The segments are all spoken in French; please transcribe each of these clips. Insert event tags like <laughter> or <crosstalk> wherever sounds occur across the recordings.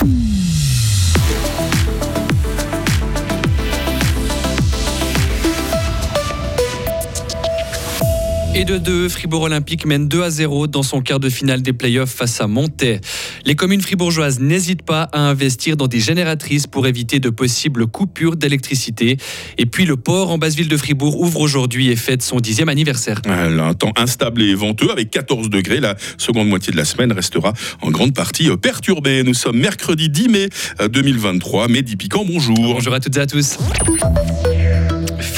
Mm-hmm. Et de 2, Fribourg Olympique mène 2 à 0 dans son quart de finale des playoffs face à Montaix. Les communes fribourgeoises n'hésitent pas à investir dans des génératrices pour éviter de possibles coupures d'électricité. Et puis le port en basse ville de Fribourg ouvre aujourd'hui et fête son dixième anniversaire. Un temps instable et venteux avec 14 degrés. La seconde moitié de la semaine restera en grande partie perturbée. Nous sommes mercredi 10 mai 2023. Mehdi Piquant, bonjour. Bonjour à toutes et à tous.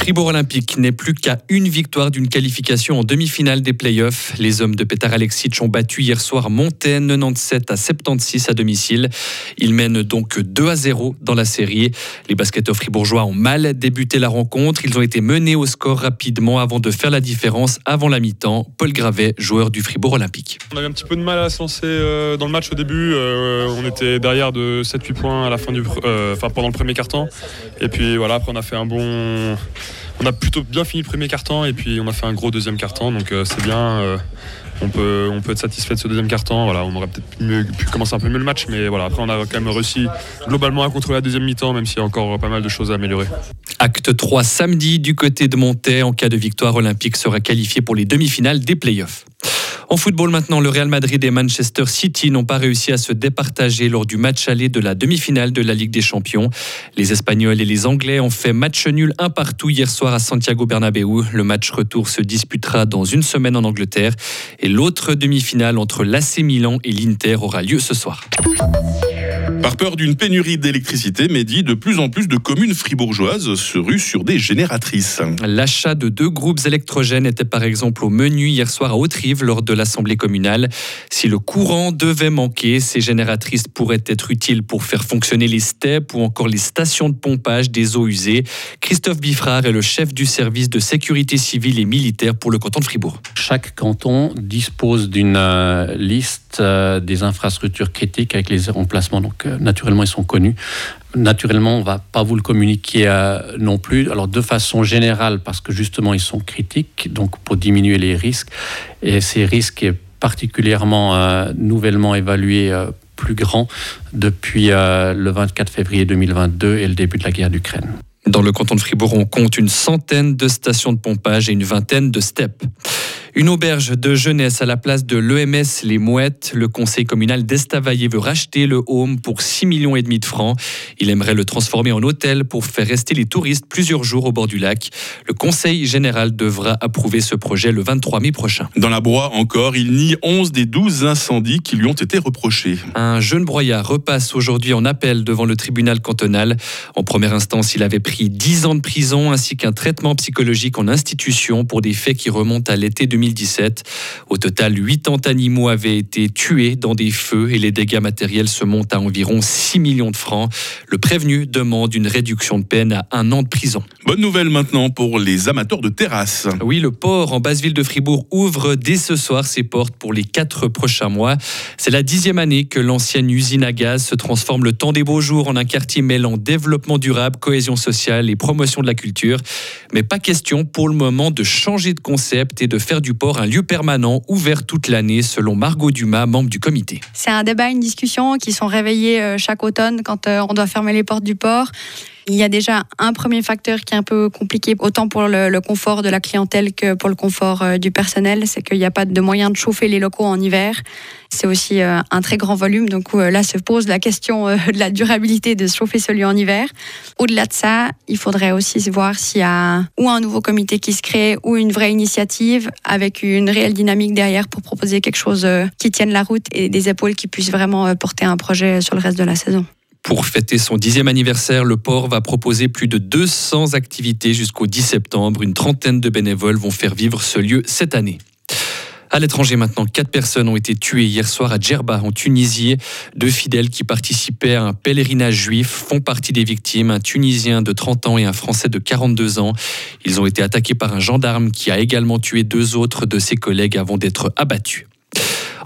Fribourg Olympique n'est plus qu'à une victoire d'une qualification en demi-finale des playoffs. Les hommes de Petar Alexic ont battu hier soir Montaigne 97 à 76 à domicile. Ils mènent donc 2 à 0 dans la série. Les basketteurs fribourgeois ont mal débuté la rencontre. Ils ont été menés au score rapidement avant de faire la différence avant la mi-temps. Paul Gravet, joueur du Fribourg Olympique. On avait un petit peu de mal à se lancer euh, dans le match au début. Euh, on était derrière de 7-8 points à la fin du, euh, enfin pendant le premier quart-temps. Et puis voilà, après on a fait un bon on a plutôt bien fini le premier quart-temps et puis on a fait un gros deuxième quart-temps. Donc euh, c'est bien. Euh, on peut, on être satisfait de ce deuxième quart-temps. Voilà, on aurait peut-être pu commencer un peu mieux le match, mais voilà, après on a quand même réussi globalement à contrôler la deuxième mi-temps, même s'il y a encore pas mal de choses à améliorer. Acte 3 samedi du côté de Montaix. En cas de victoire olympique, sera qualifié pour les demi-finales des playoffs. En football maintenant, le Real Madrid et Manchester City n'ont pas réussi à se départager lors du match aller de la demi-finale de la Ligue des Champions. Les Espagnols et les Anglais ont fait match nul un partout hier soir à Santiago Bernabéu. Le match retour se disputera dans une semaine en Angleterre et l'autre demi-finale entre l'AC Milan et l'Inter aura lieu ce soir. Par peur d'une pénurie d'électricité, Mehdi, de plus en plus de communes fribourgeoises se ruent sur des génératrices. L'achat de deux groupes électrogènes était par exemple au menu hier soir à Haute-Rive lors de l'Assemblée communale. Si le courant devait manquer, ces génératrices pourraient être utiles pour faire fonctionner les steppes ou encore les stations de pompage des eaux usées. Christophe Biffrard est le chef du service de sécurité civile et militaire pour le canton de Fribourg. Chaque canton dispose d'une euh, liste euh, des infrastructures critiques avec les emplacements. Donc, naturellement, ils sont connus. Naturellement, on ne va pas vous le communiquer euh, non plus. Alors, de façon générale, parce que justement, ils sont critiques, donc pour diminuer les risques. Et ces risques est particulièrement euh, nouvellement évalués euh, plus grands depuis le 24 février 2022 et le début de la guerre d'Ukraine. Dans le canton de Fribourg, on compte une centaine de stations de pompage et une vingtaine de steppes. Une auberge de jeunesse à la place de l'EMS Les Mouettes. Le conseil communal d'Estavayer veut racheter le home pour 6 millions et demi de francs. Il aimerait le transformer en hôtel pour faire rester les touristes plusieurs jours au bord du lac. Le conseil général devra approuver ce projet le 23 mai prochain. Dans la broie encore, il nie 11 des 12 incendies qui lui ont été reprochés. Un jeune broyard repasse aujourd'hui en appel devant le tribunal cantonal. En première instance, il avait pris 10 ans de prison ainsi qu'un traitement psychologique en institution pour des faits qui remontent à l'été 2020. 2017. Au total, 80 animaux avaient été tués dans des feux et les dégâts matériels se montent à environ 6 millions de francs. Le prévenu demande une réduction de peine à un an de prison. Bonne nouvelle maintenant pour les amateurs de terrasses. Oui, le port en basse ville de Fribourg ouvre dès ce soir ses portes pour les quatre prochains mois. C'est la dixième année que l'ancienne usine à gaz se transforme le temps des beaux jours en un quartier mêlant développement durable, cohésion sociale et promotion de la culture. Mais pas question pour le moment de changer de concept et de faire du port un lieu permanent ouvert toute l'année, selon Margot Dumas, membre du comité. C'est un débat, une discussion qui sont réveillés euh, chaque automne quand euh, on doit fermer les portes du port. Il y a déjà un premier facteur qui est un peu compliqué, autant pour le, confort de la clientèle que pour le confort euh, du personnel, c'est qu'il n'y a pas de moyen de chauffer les locaux en hiver. C'est aussi euh, un très grand volume, donc euh, là se pose la question <laughs> de la durabilité de chauffer ce lieu en hiver. Au-delà de ça, il faudrait aussi voir s'il y a ou un nouveau comité qui se crée ou une vraie initiative avec une réelle dynamique derrière pour proposer quelque chose qui tienne la route et des épaules qui puissent vraiment porter un projet sur le reste de la saison. Pour fêter son dixième anniversaire, le port va proposer plus de 200 activités jusqu'au 10 septembre. Une trentaine de bénévoles vont faire vivre ce lieu cette année. À l'étranger maintenant, quatre personnes ont été tuées hier soir à Djerba, en Tunisie. Deux fidèles qui participaient à un pèlerinage juif font partie des victimes, un Tunisien de 30 ans et un Français de 42 ans. Ils ont été attaqués par un gendarme qui a également tué deux autres de ses collègues avant d'être abattus.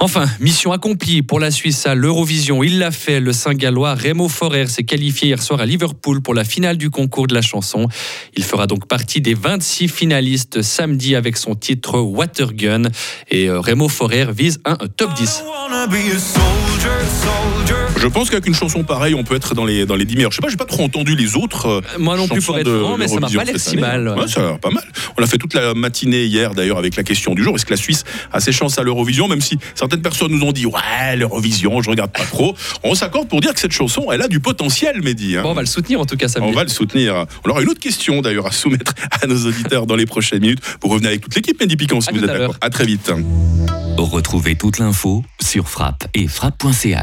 Enfin, mission accomplie pour la Suisse à l'Eurovision. Il l'a fait. Le Saint-Gallois Remo Forer s'est qualifié hier soir à Liverpool pour la finale du concours de la chanson. Il fera donc partie des 26 finalistes samedi avec son titre Watergun. Et euh, Remo Forer vise un top 10. Je pense qu'avec une chanson pareille, on peut être dans les, dans les 10 meilleurs. Je sais pas, j'ai pas trop entendu les autres. euh, Moi non plus pour être franc, mais ça m'a pas l'air si année. mal. Ouais, ça a l'air pas mal. On a fait toute la matinée hier d'ailleurs avec la question du jour. Est-ce que la Suisse a ses chances à l'Eurovision? Même si certaines personnes nous ont dit ouais l'Eurovision, je regarde pas trop. On s'accorde pour dire que cette chanson, elle a du potentiel, Mehdi. hein. Bon, on va le soutenir en tout cas, On samedi. va le soutenir. On aura une autre question d'ailleurs à soumettre à nos auditeurs dans les prochaines minutes. Vous revenez avec toute l'équipe, Mehdi Piquant, si À vous êtes d'accord. À très vite. Retrouvez toute l'info sur frappe et frappe.ch.